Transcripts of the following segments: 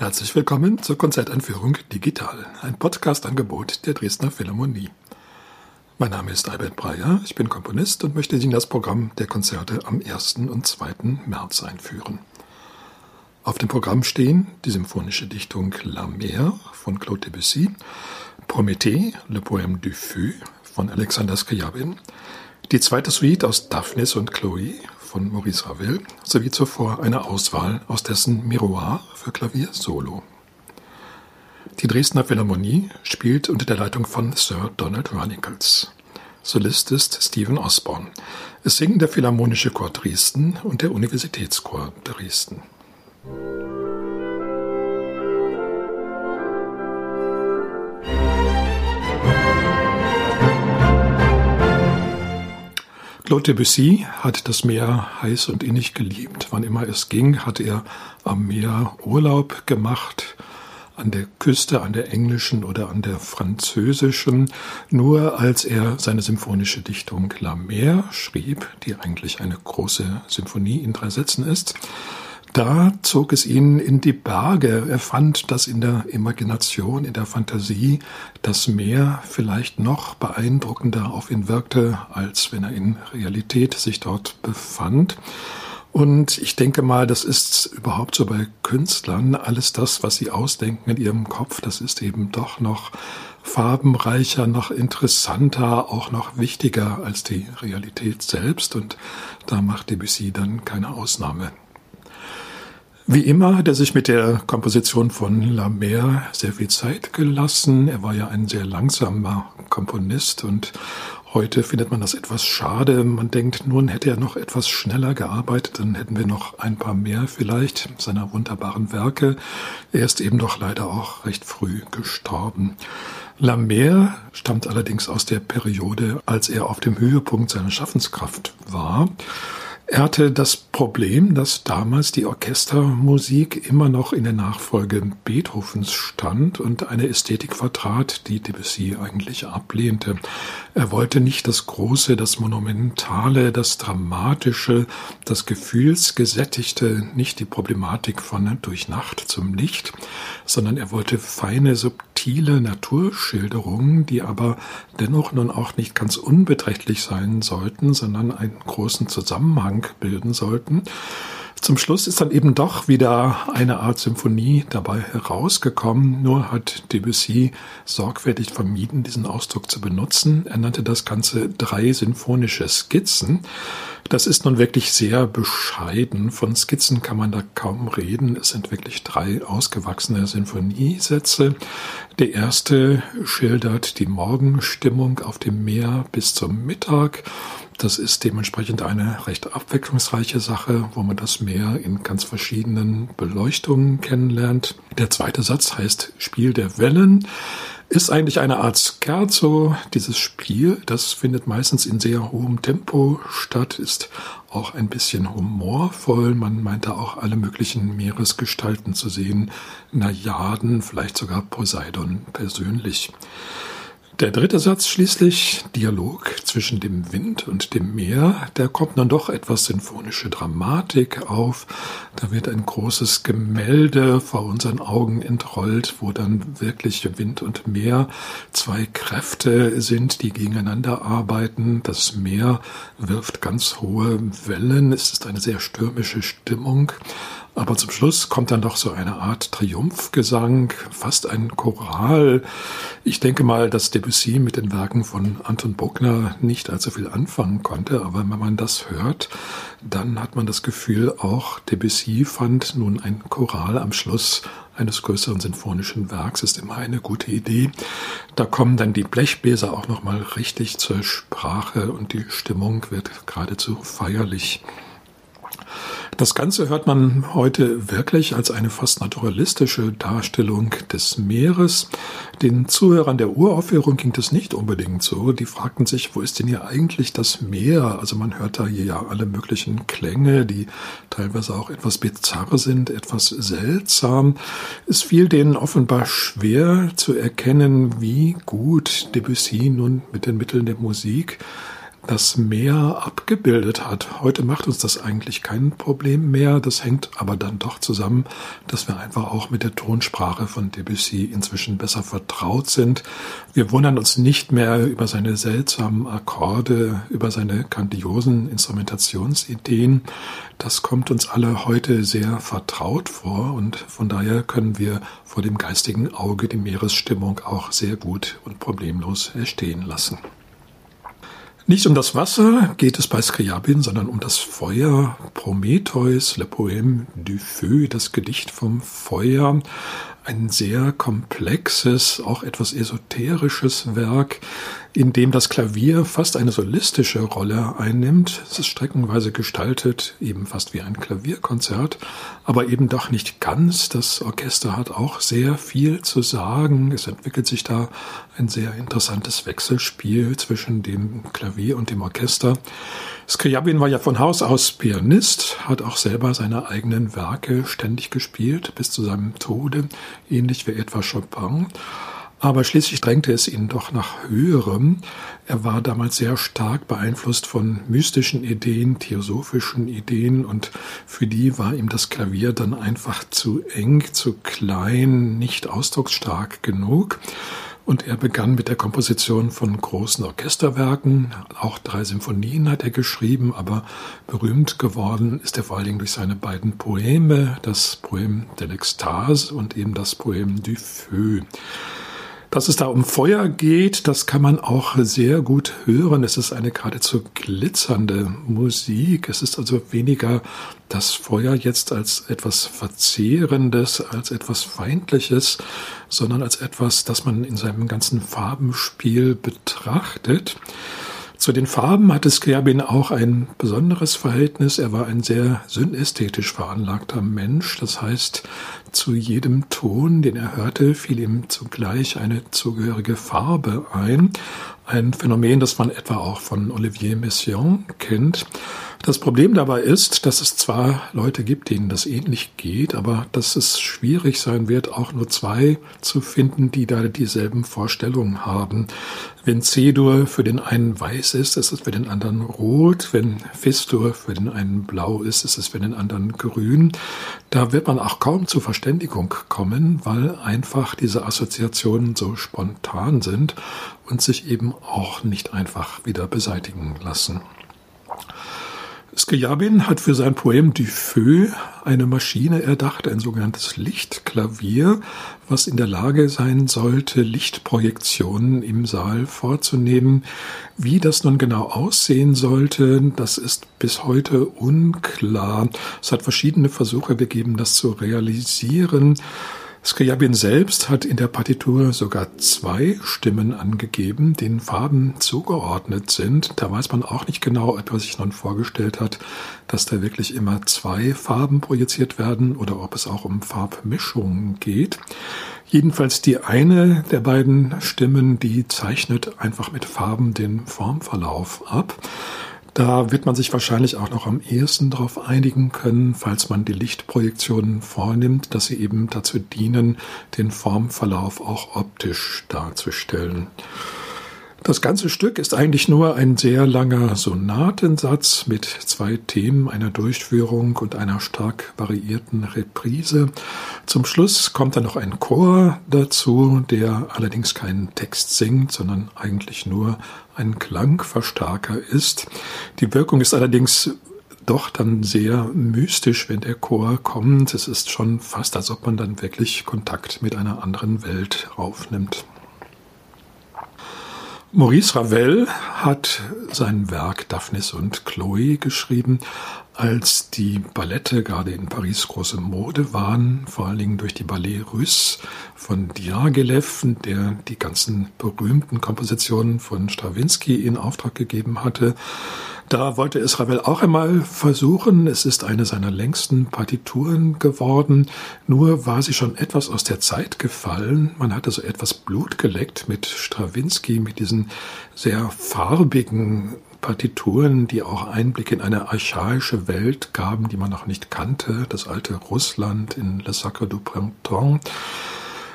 Herzlich willkommen zur Konzerteinführung Digital, ein Podcast-Angebot der Dresdner Philharmonie. Mein Name ist Albert Breyer, ich bin Komponist und möchte Ihnen das Programm der Konzerte am 1. und 2. März einführen. Auf dem Programm stehen die symphonische Dichtung La Mer von Claude Debussy, Prométhée, Le Poème du Feu von Alexander Scriabin, die zweite Suite aus Daphnis und Chloe von Maurice Ravel sowie zuvor eine Auswahl aus dessen Miroir für Klavier Solo. Die Dresdner Philharmonie spielt unter der Leitung von Sir Donald Runicles. Solist ist Stephen Osborne. Es singen der Philharmonische Chor Dresden und der Universitätschor Dresden. Claude Debussy hat das Meer heiß und innig geliebt. Wann immer es ging, hat er am Meer Urlaub gemacht, an der Küste, an der englischen oder an der französischen. Nur als er seine symphonische Dichtung La Mer schrieb, die eigentlich eine große Symphonie in drei Sätzen ist, da zog es ihn in die Berge. Er fand, dass in der Imagination, in der Fantasie das Meer vielleicht noch beeindruckender auf ihn wirkte, als wenn er in Realität sich dort befand. Und ich denke mal, das ist überhaupt so bei Künstlern. Alles das, was sie ausdenken in ihrem Kopf, das ist eben doch noch farbenreicher, noch interessanter, auch noch wichtiger als die Realität selbst. Und da macht Debussy dann keine Ausnahme. Wie immer hat er sich mit der Komposition von La Mer sehr viel Zeit gelassen. Er war ja ein sehr langsamer Komponist und heute findet man das etwas schade. Man denkt, nun hätte er noch etwas schneller gearbeitet, dann hätten wir noch ein paar mehr vielleicht seiner wunderbaren Werke. Er ist eben doch leider auch recht früh gestorben. La Mer stammt allerdings aus der Periode, als er auf dem Höhepunkt seiner Schaffenskraft war. Er hatte das Problem, dass damals die Orchestermusik immer noch in der Nachfolge Beethovens stand und eine Ästhetik vertrat, die Debussy eigentlich ablehnte. Er wollte nicht das Große, das Monumentale, das Dramatische, das Gefühlsgesättigte, nicht die Problematik von durch Nacht zum Licht, sondern er wollte feine, subtile Naturschilderungen, die aber dennoch nun auch nicht ganz unbeträchtlich sein sollten, sondern einen großen Zusammenhang bilden sollten. Zum Schluss ist dann eben doch wieder eine Art Symphonie dabei herausgekommen, nur hat Debussy sorgfältig vermieden, diesen Ausdruck zu benutzen. Er nannte das Ganze drei sinfonische Skizzen. Das ist nun wirklich sehr bescheiden. Von Skizzen kann man da kaum reden. Es sind wirklich drei ausgewachsene Sinfoniesätze. Der erste schildert die Morgenstimmung auf dem Meer bis zum Mittag. Das ist dementsprechend eine recht abwechslungsreiche Sache, wo man das Meer in ganz verschiedenen Beleuchtungen kennenlernt. Der zweite Satz heißt Spiel der Wellen ist eigentlich eine Art Scherzo. Dieses Spiel, das findet meistens in sehr hohem Tempo statt, ist auch ein bisschen humorvoll. Man meint da auch alle möglichen Meeresgestalten zu sehen, Najaden, vielleicht sogar Poseidon persönlich. Der dritte Satz schließlich, Dialog zwischen dem Wind und dem Meer, da kommt dann doch etwas sinfonische Dramatik auf. Da wird ein großes Gemälde vor unseren Augen entrollt, wo dann wirklich Wind und Meer zwei Kräfte sind, die gegeneinander arbeiten. Das Meer wirft ganz hohe Wellen. Es ist eine sehr stürmische Stimmung. Aber zum Schluss kommt dann doch so eine Art Triumphgesang, fast ein Choral. Ich denke mal, dass Debussy mit den Werken von Anton Bruckner nicht allzu viel anfangen konnte, aber wenn man das hört, dann hat man das Gefühl, auch Debussy fand nun ein Choral am Schluss eines größeren sinfonischen Werks ist immer eine gute Idee. Da kommen dann die Blechbläser auch noch mal richtig zur Sprache und die Stimmung wird geradezu feierlich. Das Ganze hört man heute wirklich als eine fast naturalistische Darstellung des Meeres. Den Zuhörern der Uraufführung ging das nicht unbedingt so. Die fragten sich, wo ist denn hier eigentlich das Meer? Also man hört da hier ja alle möglichen Klänge, die teilweise auch etwas bizarr sind, etwas seltsam. Es fiel denen offenbar schwer zu erkennen, wie gut Debussy nun mit den Mitteln der Musik das mehr abgebildet hat. Heute macht uns das eigentlich kein Problem mehr. Das hängt aber dann doch zusammen, dass wir einfach auch mit der Tonsprache von Debussy inzwischen besser vertraut sind. Wir wundern uns nicht mehr über seine seltsamen Akkorde, über seine grandiosen Instrumentationsideen. Das kommt uns alle heute sehr vertraut vor und von daher können wir vor dem geistigen Auge die Meeresstimmung auch sehr gut und problemlos erstehen lassen. Nicht um das Wasser geht es bei Skriabin, sondern um das Feuer. Prometheus, Le Poème du Feu, das Gedicht vom Feuer ein sehr komplexes, auch etwas esoterisches Werk, in dem das Klavier fast eine solistische Rolle einnimmt. Es ist streckenweise gestaltet, eben fast wie ein Klavierkonzert, aber eben doch nicht ganz. Das Orchester hat auch sehr viel zu sagen. Es entwickelt sich da ein sehr interessantes Wechselspiel zwischen dem Klavier und dem Orchester. Skriabin war ja von Haus aus Pianist, hat auch selber seine eigenen Werke ständig gespielt, bis zu seinem Tode, ähnlich wie etwa Chopin. Aber schließlich drängte es ihn doch nach Höherem. Er war damals sehr stark beeinflusst von mystischen Ideen, theosophischen Ideen und für die war ihm das Klavier dann einfach zu eng, zu klein, nicht ausdrucksstark genug. Und er begann mit der Komposition von großen Orchesterwerken. Auch drei Symphonien hat er geschrieben, aber berühmt geworden ist er vor allen Dingen durch seine beiden Poeme, das Poem de l'Extase und eben das Poem du Feu. Dass es da um Feuer geht, das kann man auch sehr gut hören. Es ist eine geradezu glitzernde Musik. Es ist also weniger das Feuer jetzt als etwas Verzehrendes, als etwas Feindliches, sondern als etwas, das man in seinem ganzen Farbenspiel betrachtet. Zu den Farben hatte Scriabin auch ein besonderes Verhältnis. Er war ein sehr synästhetisch veranlagter Mensch. Das heißt, zu jedem Ton, den er hörte, fiel ihm zugleich eine zugehörige Farbe ein. Ein Phänomen, das man etwa auch von Olivier Messiaen kennt. Das Problem dabei ist, dass es zwar Leute gibt, denen das ähnlich geht, aber dass es schwierig sein wird, auch nur zwei zu finden, die da dieselben Vorstellungen haben. Wenn C-Dur für den einen weiß ist, ist es für den anderen rot. Wenn Fis-Dur für den einen blau ist, ist es für den anderen grün. Da wird man auch kaum zur Verständigung kommen, weil einfach diese Assoziationen so spontan sind und sich eben auch nicht einfach wieder beseitigen lassen. Scriabin hat für sein Poem Du Feu eine Maschine erdacht, ein sogenanntes Lichtklavier, was in der Lage sein sollte, Lichtprojektionen im Saal vorzunehmen. Wie das nun genau aussehen sollte, das ist bis heute unklar. Es hat verschiedene Versuche gegeben, das zu realisieren. Scriabin selbst hat in der Partitur sogar zwei Stimmen angegeben, denen Farben zugeordnet sind. Da weiß man auch nicht genau, ob er sich nun vorgestellt hat, dass da wirklich immer zwei Farben projiziert werden oder ob es auch um Farbmischungen geht. Jedenfalls die eine der beiden Stimmen, die zeichnet einfach mit Farben den Formverlauf ab. Da wird man sich wahrscheinlich auch noch am ehesten darauf einigen können, falls man die Lichtprojektionen vornimmt, dass sie eben dazu dienen, den Formverlauf auch optisch darzustellen. Das ganze Stück ist eigentlich nur ein sehr langer Sonatensatz mit zwei Themen, einer Durchführung und einer stark variierten Reprise. Zum Schluss kommt dann noch ein Chor dazu, der allerdings keinen Text singt, sondern eigentlich nur ein Klangverstärker ist. Die Wirkung ist allerdings doch dann sehr mystisch, wenn der Chor kommt. Es ist schon fast, als ob man dann wirklich Kontakt mit einer anderen Welt aufnimmt. Maurice Ravel hat sein Werk Daphnis und Chloe geschrieben, als die Ballette gerade in Paris große Mode waren, vor allen Dingen durch die Ballet Russe von Diaghilev, der die ganzen berühmten Kompositionen von Stravinsky in Auftrag gegeben hatte. Da wollte es Ravel auch einmal versuchen. Es ist eine seiner längsten Partituren geworden. Nur war sie schon etwas aus der Zeit gefallen. Man hatte so etwas Blut geleckt mit Stravinsky, mit diesen sehr farbigen Partituren, die auch Einblick in eine archaische Welt gaben, die man noch nicht kannte. Das alte Russland in Le Sacre du Printemps.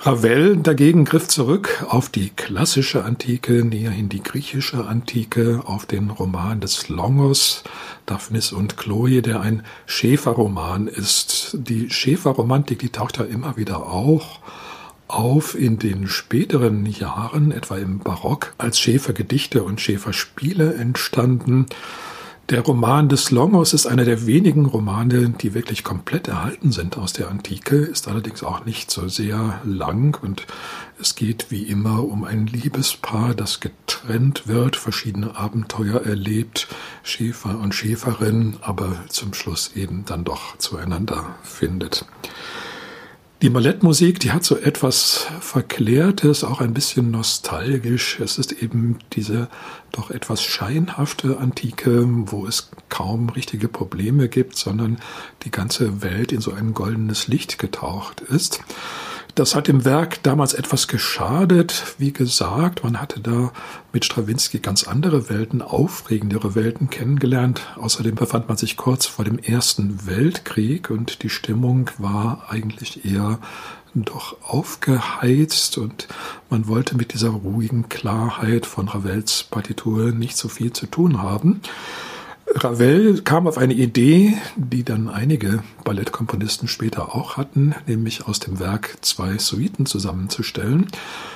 Ravel dagegen griff zurück auf die klassische Antike, näher in die griechische Antike, auf den Roman des Longos, Daphnis und Chloe, der ein Schäferroman ist. Die Schäferromantik, die taucht ja immer wieder auch auf in den späteren Jahren, etwa im Barock, als Schäfergedichte und Schäferspiele entstanden. Der Roman des Longos ist einer der wenigen Romane, die wirklich komplett erhalten sind aus der Antike, ist allerdings auch nicht so sehr lang und es geht wie immer um ein Liebespaar, das getrennt wird, verschiedene Abenteuer erlebt, Schäfer und Schäferin, aber zum Schluss eben dann doch zueinander findet. Die Ballettmusik, die hat so etwas Verklärtes, auch ein bisschen nostalgisch. Es ist eben diese doch etwas scheinhafte Antike, wo es kaum richtige Probleme gibt, sondern die ganze Welt in so ein goldenes Licht getaucht ist. Das hat dem Werk damals etwas geschadet. Wie gesagt, man hatte da mit Strawinski ganz andere Welten, aufregendere Welten kennengelernt. Außerdem befand man sich kurz vor dem Ersten Weltkrieg und die Stimmung war eigentlich eher doch aufgeheizt und man wollte mit dieser ruhigen Klarheit von Ravels Partitur nicht so viel zu tun haben. Ravel kam auf eine Idee, die dann einige Ballettkomponisten später auch hatten, nämlich aus dem Werk zwei Suiten zusammenzustellen.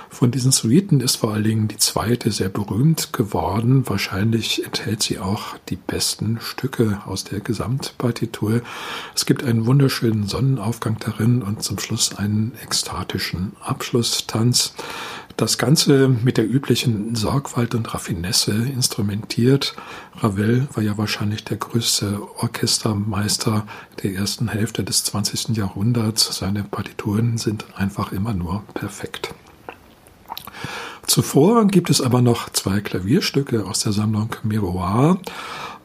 Von diesen Suiten ist vor allen Dingen die zweite sehr berühmt geworden. Wahrscheinlich enthält sie auch die besten Stücke aus der Gesamtpartitur. Es gibt einen wunderschönen Sonnenaufgang darin und zum Schluss einen ekstatischen Abschlusstanz. Das Ganze mit der üblichen Sorgfalt und Raffinesse instrumentiert. Ravel war ja wahrscheinlich der größte Orchestermeister der ersten Hälfte des 20. Jahrhunderts. Seine Partituren sind einfach immer nur perfekt. Zuvor gibt es aber noch zwei Klavierstücke aus der Sammlung Miroir.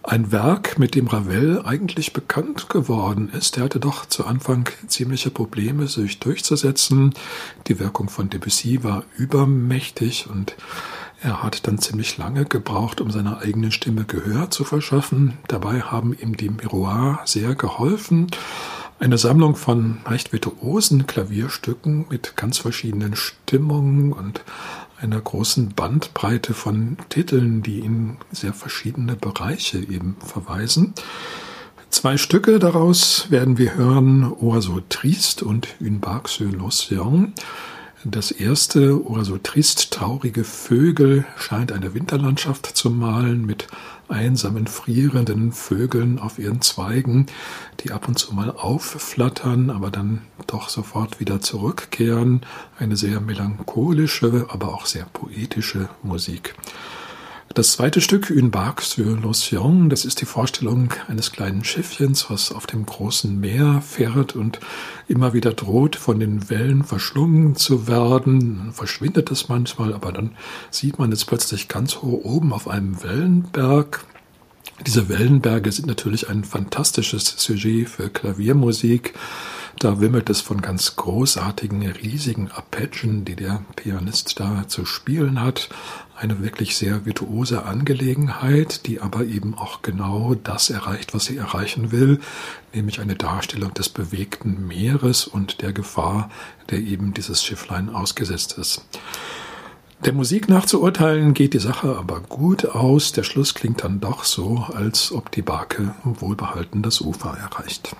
Ein Werk, mit dem Ravel eigentlich bekannt geworden ist. Er hatte doch zu Anfang ziemliche Probleme, sich durchzusetzen. Die Wirkung von Debussy war übermächtig und er hat dann ziemlich lange gebraucht, um seiner eigenen Stimme Gehör zu verschaffen. Dabei haben ihm die Miroir sehr geholfen. Eine Sammlung von leicht virtuosen Klavierstücken mit ganz verschiedenen Stimmungen und einer großen Bandbreite von Titeln, die in sehr verschiedene Bereiche eben verweisen. Zwei Stücke daraus werden wir hören, Oiseau Triste und Une Barque sur l'Océan. Das erste, Oiseau Triste, traurige Vögel, scheint eine Winterlandschaft zu malen mit einsamen, frierenden Vögeln auf ihren Zweigen, die ab und zu mal aufflattern, aber dann doch sofort wieder zurückkehren. Eine sehr melancholische, aber auch sehr poetische Musik. Das zweite Stück, Une barque sur l'océan, das ist die Vorstellung eines kleinen Schiffchens, was auf dem großen Meer fährt und immer wieder droht, von den Wellen verschlungen zu werden. Verschwindet es manchmal, aber dann sieht man es plötzlich ganz hoch oben auf einem Wellenberg. Diese Wellenberge sind natürlich ein fantastisches Sujet für Klaviermusik. Da wimmelt es von ganz großartigen, riesigen Arpeggien, die der Pianist da zu spielen hat. Eine wirklich sehr virtuose Angelegenheit, die aber eben auch genau das erreicht, was sie erreichen will, nämlich eine Darstellung des bewegten Meeres und der Gefahr, der eben dieses Schifflein ausgesetzt ist. Der Musik nach zu urteilen geht die Sache aber gut aus. Der Schluss klingt dann doch so, als ob die Barke wohlbehalten das Ufer erreicht.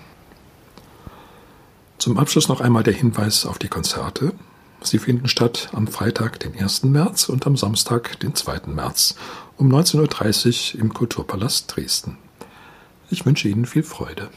Zum Abschluss noch einmal der Hinweis auf die Konzerte. Sie finden statt am Freitag, den 1. März und am Samstag, den 2. März um 19.30 Uhr im Kulturpalast Dresden. Ich wünsche Ihnen viel Freude.